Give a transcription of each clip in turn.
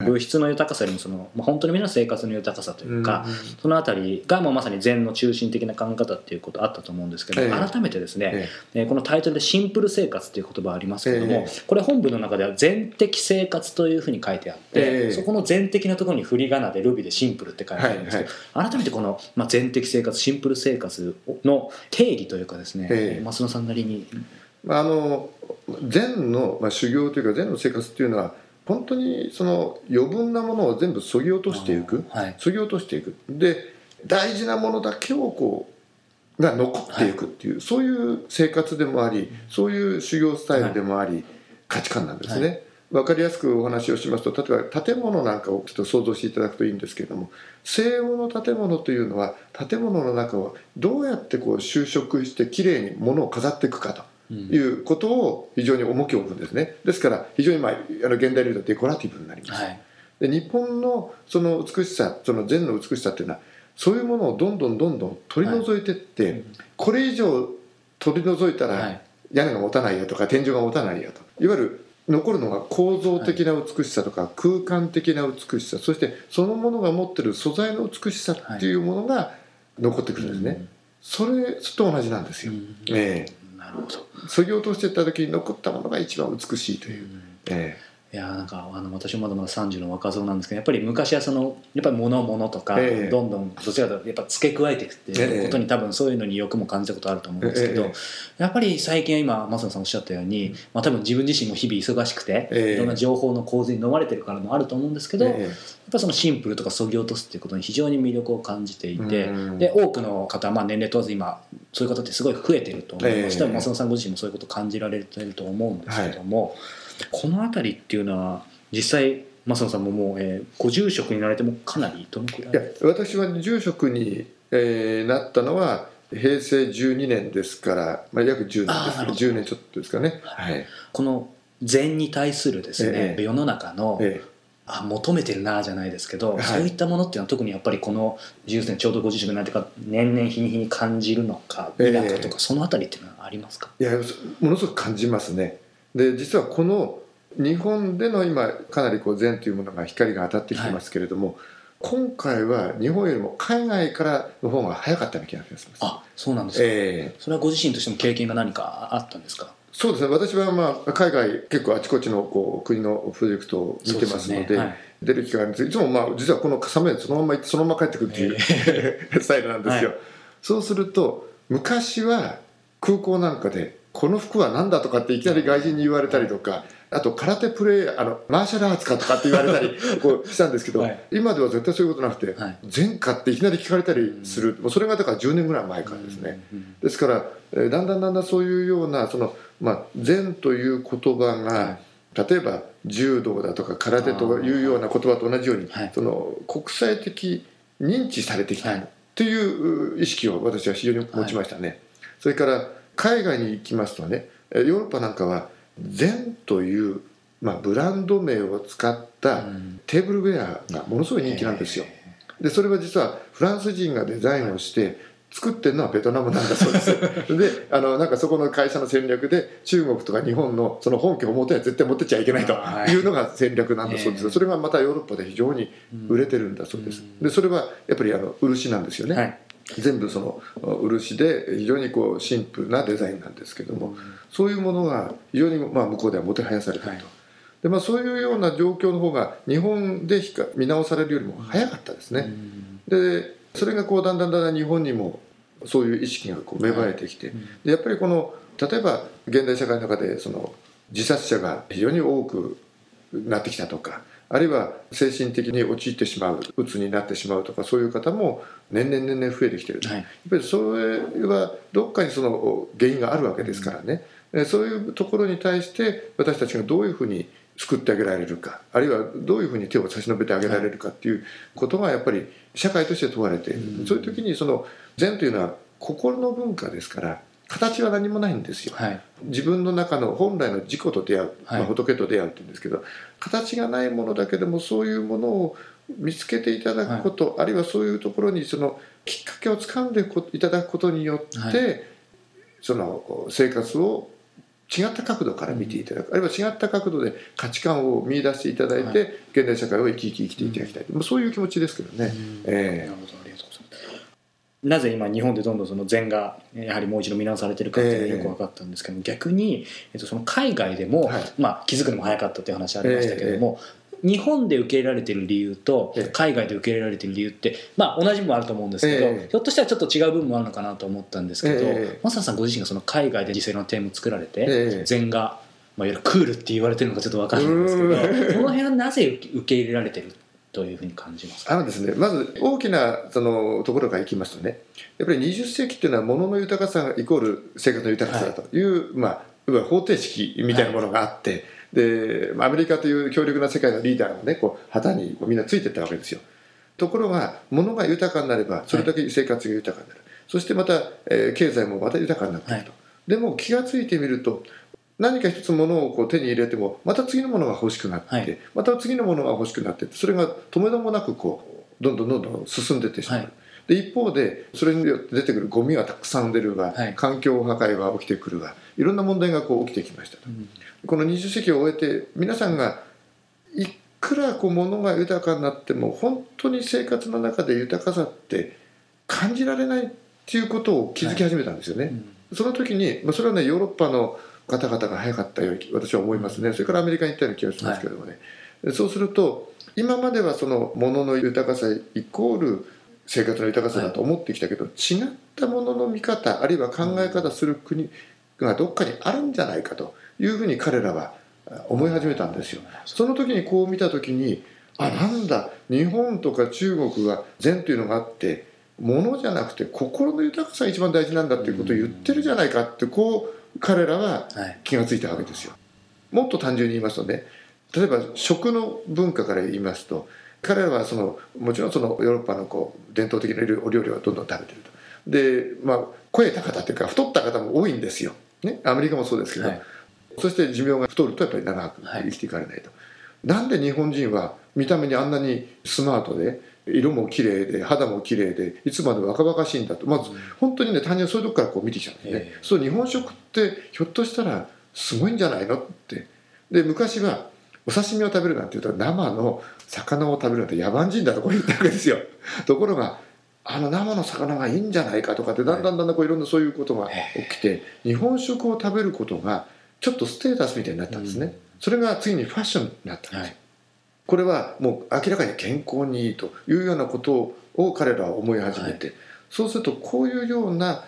物質の豊かさよりもその、まあ、本当の意味の生活の豊かさというか、うんうん、その辺りがもうまさに禅の中心的な考え方っていうことあったと思うんですけど、ええ、改めてですね、ええ、このタイトルで「シンプル生活」っていう言葉ありますけども、これ本文の中では「全的生活」というふうに書いてあって、そこの全的なところに振り仮名でルビで「シンプル」って書いてあるんですけど、はいはい、改めてこの、まあ、全的生活シンプル生活の定義というかですね、増野さんなりに。あの禅の、まあ、修行というか禅の生活っていうのは本当にその余分なものを全部そぎ落としていく、はい、そぎ落としていく。で大事なものだけをこうが残っていくっていう、はい、そういう生活でもありそういう修行スタイルでもあり、はい、価値観なんですね。はい。分かりやすくお話をしますと例えば建物なんかをちょっと想像していただくといいんですけれども西欧の建物というのは建物の中をどうやってこう収縮してきれいに物を飾っていくかということを非常に重きを置くんですね。ですから非常に、まあ、あの現代流だとデコラティブになります、はい、で日本のその美しさその禅の美しさっていうのはそういうものをどんどんどんどん取り除いていって、はい、これ以上取り除いたら屋根が持たないよとか天井が持たないよと。いわゆる残るのが構造的な美しさとか空間的な美しさそしてそのものが持ってる素材の美しさっていうものが残ってくるんですね、それと同じなんですよ、ええなるほど。そぎ落 としていった時に残ったものが一番美しいという、ええいやなんかあの私もまだまだ30の若造なんですけどやっぱり昔はそのやっぱり物物とか、えどんどんどちらかとやっぱ付け加えていくっていうことに、多分そういうのに欲も感じたことあると思うんですけど、え、やっぱり最近は今松野さんおっしゃったように、まあ、多分自分自身も日々忙しくて、いろんな情報の構図に飲まれてるからもあると思うんですけど、やっぱそのシンプルとかそぎ落とすっていうことに非常に魅力を感じていて、で多くの方、まあ、年齢問わず今そういう方ってすごい増えてると思います、えー、松野さんご自身もそういうこと感じられてると思うんですけども、はい、この辺りっていうのは実際増野さんももう、えー、ご住職になられてもかなりどのくらい？いや私は住職に、えー、なったのは平成12年ですから、まあ、約10年です10年ちょっとですかね、はい、この禅に対するですね、えー、世の中の、えーあ求めてるなじゃないですけど、はい、そういったものっていうのは特にやっぱりこの10年ちょうどご自身が何ていうか年々日に日に感じるのか否かとか、そのあたりっていうのはありますか？いやものすごく感じますねで実はこの日本での今かなりこう禅というものが光が当たってきてますけれども、はい、今回は日本よりも海外からの方が早かったような気がします。あそうなんですか、えー、それはご自身としても経験が何かあったんですか？そうですね。私はまあ海外結構あちこちのこう国のプロジェクトを見てますので、ね。はい、出る機会があるんですいつもまあ実はこのサムネそのまま行ってそのまま帰ってくるっていう、えー、スタイルなんですよ、はい、そうすると昔は空港なんかでこの服は何だとかっていきなり外人に言われたりとか、あと空手プレーあのマーシャルアーツかとかって言われたり こうしたんですけど、はい、今では絶対そういうことなくて、はい、前科っていきなり聞かれたりする、もうそれがだから10年ぐらい前からですね、ですから、えー、だんだんだんだんそういうようなその、まあ、禅という言葉が、はい、例えば柔道だとか空手というような言葉と同じように、その国際的認知されてきたとい。う意識を私は非常に持ちましたね。それから海外に行きますとねヨーロッパなんかは禅という、まあ、ブランド名を使ったテーブルウェアがものすごい人気なんですよ。でそれは実はフランス人がデザインをして作ってるのはベトナムなんだそうです。であのなんかそこの会社の戦略で中国とか日本のその本家を表には絶対持ってっちゃいけないとい。うのが戦略なんだそうです。それがまたヨーロッパで非常に売れてるんだそうです。でそれはやっぱりあの漆なんですよね、はい全部その漆で非常にこうシンプルなデザインなんですけども、そういうものが非常にまあ向こうではもてはやされていると、でまあ、そういうような状況の方が日本で見直されるよりも早かったですね、でそれがこうだんだんだんだん日本にもそういう意識がこう芽生えてきて、でやっぱりこの例えば現代社会の中でその自殺者が非常に多くなってきたとかあるいは精神的に陥ってしまう鬱になってしまうとかそういう方も年々年々増えてきてる、はい、やっぱりそれはどっかにその原因があるわけですからね、うん、そういうところに対して私たちがどういうふうに救ってあげられるか。あるいはどういうふうに手を差し伸べてあげられるかっていうことがやっぱり社会として問われている、うん、そういう時にその禅というのは心の文化ですから形は何もないんですよ、はい、自分の中の本来の自己と出会う、まあ、仏と出会うって言うんですけど、形がないものだけでもそういうものを見つけていただくこと、はい、あるいはそういうところにそのきっかけをつかんでいただくことによって、はい、その生活を違った角度から見ていただく、あるいは違った角度で価値観を見出していただいて、現代社会を生き生き生きていただきたい、うん、そういう気持ちですけどね。えー、なるほどなぜ今日本でどんどんその禅がやはりもう一度見直されてるかっていうのがよく分かったんですけど、えー、逆に、えっと、その海外でも、はい、まあ、気づくのも早かったっていう話ありましたけども、えー、日本で受け入れられてる理由と海外で受け入れられてる理由って、まあ、同じ部分あると思うんですけど、えー、ひょっとしたらちょっと違う部分もあるのかなと思ったんですけど、えー、マサさんご自身がその海外で実際のテーマを作られて、禅が、まあ、いわゆるクールって言われてるのかちょっと分かるんですけどその辺はなぜ受け入れられてるというふうに感じますあのですね、まず大きなそのところからいきますとねやっぱり20世紀っていうのは物の豊かさイコール生活の豊かさだという、はい、まあ方程式みたいなものがあって、はい、でアメリカという強力な世界のリーダーがねこう旗にみんなついてったわけですよ。ところが物が豊かになればそれだけ生活が豊かになる、はい、そしてまた、えー、経済もまた豊かになっていくと、でも気が付いてみると何か一つものをこう手に入れてもまた次のものが欲しくなって、はい、また次のものが欲しくなってそれが止めどもなくこうどんどんどんどん進んでいってしまう。はい、で一方でそれによって出てくるゴミはたくさん出るが、はい、環境破壊は起きてくるがいろんな問題がこう起きてきましたと、うん、この20世紀を終えて皆さんがいくらこう物が豊かになっても本当に生活の中で豊かさって感じられないっていうことを気づき始めたんですよね。うん、その時に、まあ、それはねヨーロッパの方々が早かったように私は思いますね。それからアメリカに行ったような気がしますけどもね、はい、そうすると今まではその物の豊かさイコール生活の豊かさだと思ってきたけど、はい、違ったものの見方あるいは考え方する国がどっかにあるんじゃないかというふうに彼らは思い始めたんですよ。その時にこう見た時にあなんだ日本とか中国は善というのがあって物じゃなくて心の豊かさが一番大事なんだっていうことを言ってるじゃないかってこう彼らは気が付いたわけですよ。もっと単純に言いますとね例えば食の文化から言いますと彼らはそのもちろんそのヨーロッパのこう伝統的なお料理をどんどん食べてると。でまあ肥えた方っていうか太った方も多いんですよ。ね、アメリカもそうですけど、はい、そして寿命が太るとやっぱり長く生きていかれないと。はい、なんで日本人は見た目にあんなにスマートで色も綺麗で肌も綺麗でいつまで若々しいんだと。まず本当にね単純にそういうとこからこう見てきちゃうんですね、そう日本食ってひょっとしたらすごいんじゃないのって。で昔はお刺身を食べるなんて言うと生の魚を食べるなんて野蛮人だとこう言ったわけですよ。ところがあの生の魚がいいんじゃないかとかってだんだんだんだんこういろんなそういうことが起きて日本食を食べることがちょっとステータスみたいになったんですね、それが次にファッションになったんですよ、これはもう明らかに健康にいいというようなことを彼らは思い始めて、はい、そうするとこういうような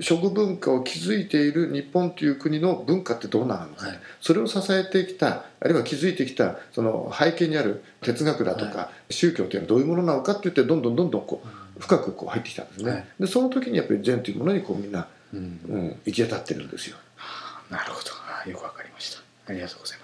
食文化を築いている日本という国の文化ってどうなのか、はい、それを支えてきたあるいは築いてきたその背景にある哲学だとか、宗教というのはどういうものなのかっていってどんどんどんどんこう深くこう入ってきたんですね、はい、でその時にやっぱり禅というものにこうみんな、うん、うん、行き当たってるんですよ。なるほど。よくわかりました。ありがとうございます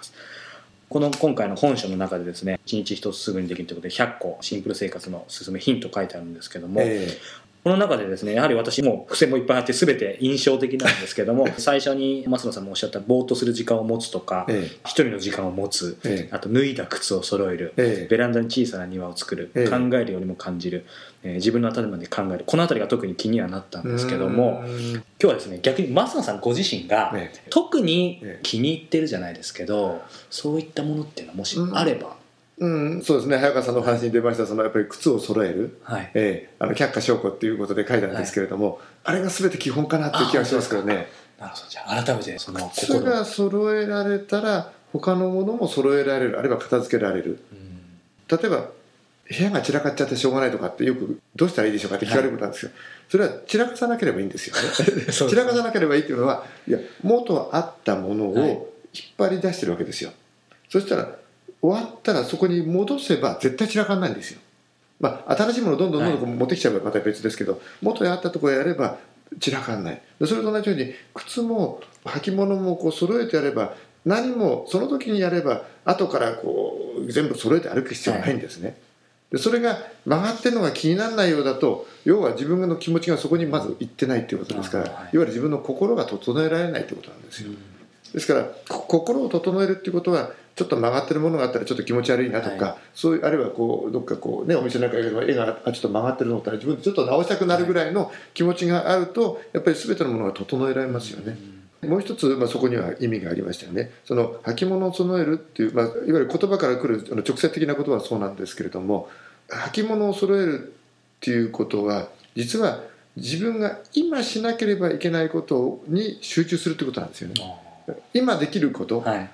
この今回の本書の中でですね1日1つすぐにできるということで100個シンプル生活の進めヒント書いてあるんですけども、えー、この中でですねやはり私も付箋もいっぱいあって全て印象的なんですけども最初に増野さんもおっしゃったぼーっとする時間を持つとか、えー、一人の時間を持つ、えー、あと脱いだ靴を揃える、えー、ベランダに小さな庭を作る、考えるよりも感じる、えー、自分の頭で考える。この辺りが特に気にはなったんですけども今日はですね逆に増野さんご自身が、特に気に入ってるじゃないですけどそういったものっていうのはもしあれば、うん、そうですね。早川さんのお話に出ましたそのやっぱり靴を揃える、はい。えー、あの却下証拠っていうことで書いたんですけれども、はい、あれが全て基本かなっていう気がしますけどね。なるほど。じゃあ改めてその靴が揃えられたら他のものも揃えられる。あるいは片付けられる、うん、例えば部屋が散らかっちゃってしょうがないとかってよくどうしたらいいでしょうかって聞かれることなんですけど、はい、それは散らかさなければいいんですよ。ね。散らかさなければいいっていうのはいや元あったものを引っ張り出してるわけですよ、そしたら終わったらそこに戻せば絶対散らかんないんですよ。まあ、新しいものをどんどんどんどん持ってきちゃえばまた別ですけど、元にあったところやれば散らかんない。それと同じように靴も履物もこう揃えてやれば何もその時にやれば後からこう全部揃えて歩く必要はないんですね、でそれが曲がってるのが気にならないようだと要は自分の気持ちがそこにまず行ってないっていうことですから、い、わゆる自分の心が整えられないってことなんですよ、ですから心を整えるっていうことはちょっと曲がってるものがあったらちょっと気持ち悪いなとか、はい、そういうあるいはこうどっかこうねお店なんか絵がちょっと曲がってるのったら自分でちょっと直したくなるぐらいの気持ちがあるとやっぱり全てのものが整えられますよね。もう一つ、まあ、そこには意味がありましたよね。その履物を備えるっていう、まあ、いわゆる言葉から来るあの直接的なことはそうなんですけれども履物を揃えるっていうことは実は自分が今しなければいけないことに集中するってことなんですよね。今できること、はい、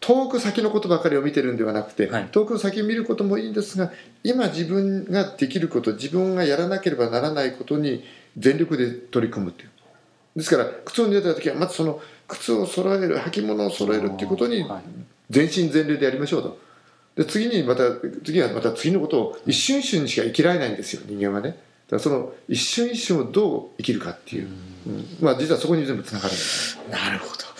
遠く先のことばかりを見てるんではなくて、はい、遠く先を見ることもいいんですが今自分ができること自分がやらなければならないことに全力で取り組むっていう。ですから靴を脱いだ時はまずその靴を揃える履物を揃えるっていうことに全身全霊でやりましょうとで次にまた次はまた次のことを一瞬一瞬にしか生きられないんですよ人間はね。だからその一瞬一瞬をどう生きるかっていう、うん、まあ実はそこに全部つながるなるほど。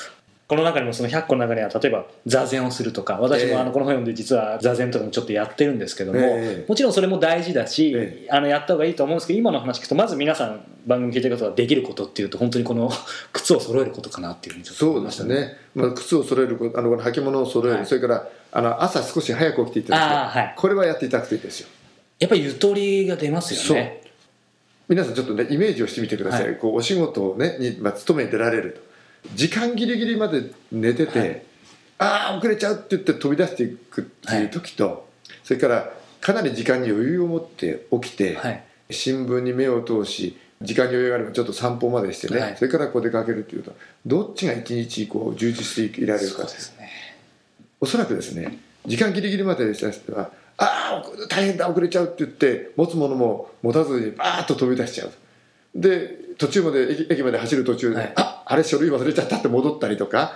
この中にもその100個の中には例えば座禅をするとか私もあのこの本読んで実は座禅とかもちょっとやってるんですけども、もちろんそれも大事だし、あのやった方がいいと思うんですけど今の話聞くとまず皆さん番組聞いてる方ができることっていうと本当にこの 靴を揃えることかなっていうふうにそうですね、まあ、靴を揃えるあの履物を揃える、はい、それからあの朝少し早く起きていただく、はい、これはやっていただくといいですよ。やっぱりゆとりが出ますよね。皆さんちょっとねイメージをしてみてください、はい、こうお仕事をねに、まあ、勤めに出られると時間ギリギリまで寝てて、はい、ああ遅れちゃうって言って飛び出していくっていう時と、はい、それからかなり時間に余裕を持って起きて、はい、新聞に目を通し時間に余裕があればちょっと散歩までしてね、それからこう出かけるっていうとどっちが一日こう充実していられるか。ですね。おそらくですね時間ギリギリまでした人はああ大変だ遅れちゃうって言って持つものも持たずにバーッと飛び出しちゃう。で途中まで駅駅まで走る途中で、はい、ああれ書類忘れちゃったって戻ったりとか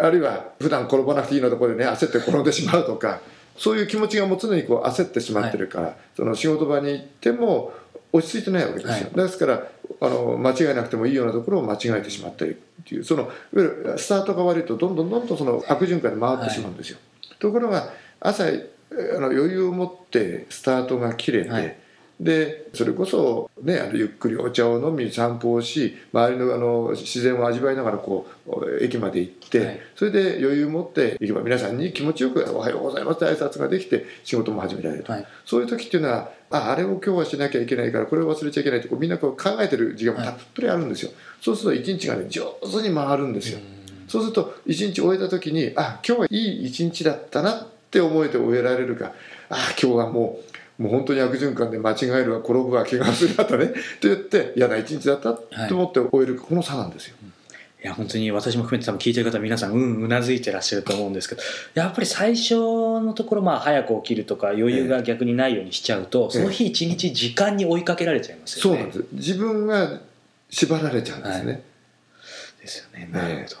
あるいは普段転ばなくていいのところでね焦って転んでしまうとかそういう気持ちがもう常にこう焦ってしまってるから、はい、その仕事場に行っても落ち着いてないわけですよ、はい、ですからあの間違えなくてもいいようなところを間違えてしまったりっていうそのいわゆるスタートが悪いとどんどんどんどんその悪循環で回ってしまうんですよ、ところが朝あの余裕を持ってスタートが切れて、でそれこそ、ね、あのゆっくりお茶を飲み散歩をし周りのあの自然を味わいながらこう駅まで行って、はい、それで余裕を持って行けば皆さんに気持ちよく「おはようございます」って挨拶ができて仕事も始められると、はい、そういう時っていうのはああれを今日はしなきゃいけないからこれを忘れちゃいけないってこうみんなこう考えてる時間もたっぷりあるんですよ、はい、そうすると一日がね上手に回るんですよ。そうすると一日終えた時にあ今日はいい一日だったなって思えて終えられるかあ今日はもうもう本当に悪循環で間違えるわ転ぶわ怪我するわとねと言って嫌な一日だったと思って終える、この差なんですよ。いや本当に私も含めて多分聞いてる方皆さんうんうなずいてらっしゃると思うんですけどやっぱり最初のところまあ早く起きるとか余裕が逆にないようにしちゃうと、ええ、その日一日時間に追いかけられちゃいますよね。そうなんです自分が縛られちゃうんですね。はい、ですよね。なるほど、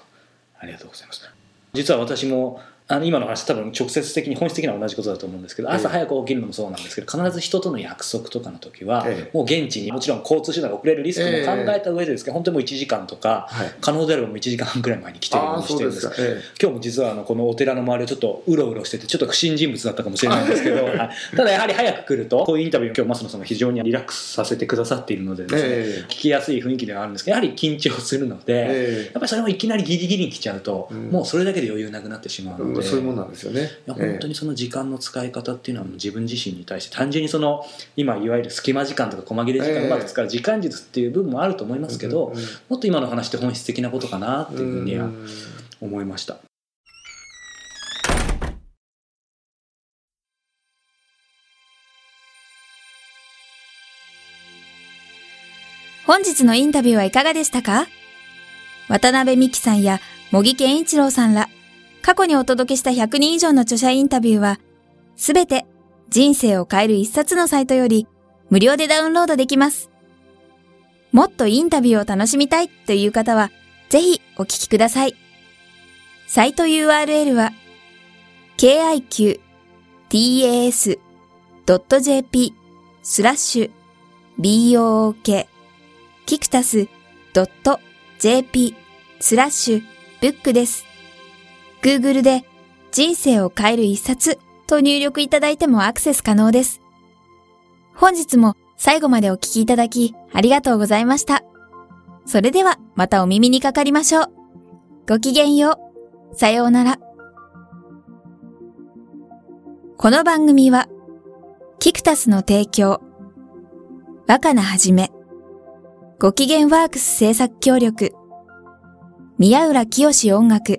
ありがとうございます。実は私もあの今の話多分直接的に本質的には同じことだと思うんですけど朝早く起きるのもそうなんですけど必ず人との約束とかの時はもう現地にもちろん交通手段が遅れるリスクも考えた上でですけど本当にもう1時間とか可能であればもう1時間半くらい前に来てるようにしてるんです今日も実はあのこのお寺の周りをちょっとうろうろしててちょっと不審人物だったかもしれないんですけどただやはり早く来るとこういうインタビューを今日増野さんが非常にリラックスさせてくださっているのでですね聞きやすい雰囲気ではあるんですけどやはり緊張するのでやっぱりそれもいきなりギリギリに来ちゃうともうそれだけで余裕なくなってしまうのでそういうもんなんですよね。いや本当にその時間の使い方っていうのは自分自身に対して単純にその今いわゆる隙間時間とか細切れ時間うまく使う時間術っていう部分もあると思いますけど、もっと今の話って本質的なことかなっていうふうには思いました。本日のインタビューはいかがでしたか？渡辺美樹さんや茂木健一郎さんら過去にお届けした100人以上の著者インタビューは、すべて人生を変える一冊のサイトより無料でダウンロードできます。もっとインタビューを楽しみたいという方は、ぜひお聞きください。サイト URL は、kiqtas.jp スラッシュ book キクタス .jp スラッシュブックです。Google で人生を変える一冊と入力いただいてもアクセス可能です。本日も最後までお聞きいただきありがとうございました。それではまたお耳にかかりましょう。ごきげんよう。さようなら。この番組は、キクタスの提供、若菜はじめ、ご機嫌ワークス制作協力、宮浦清志音楽、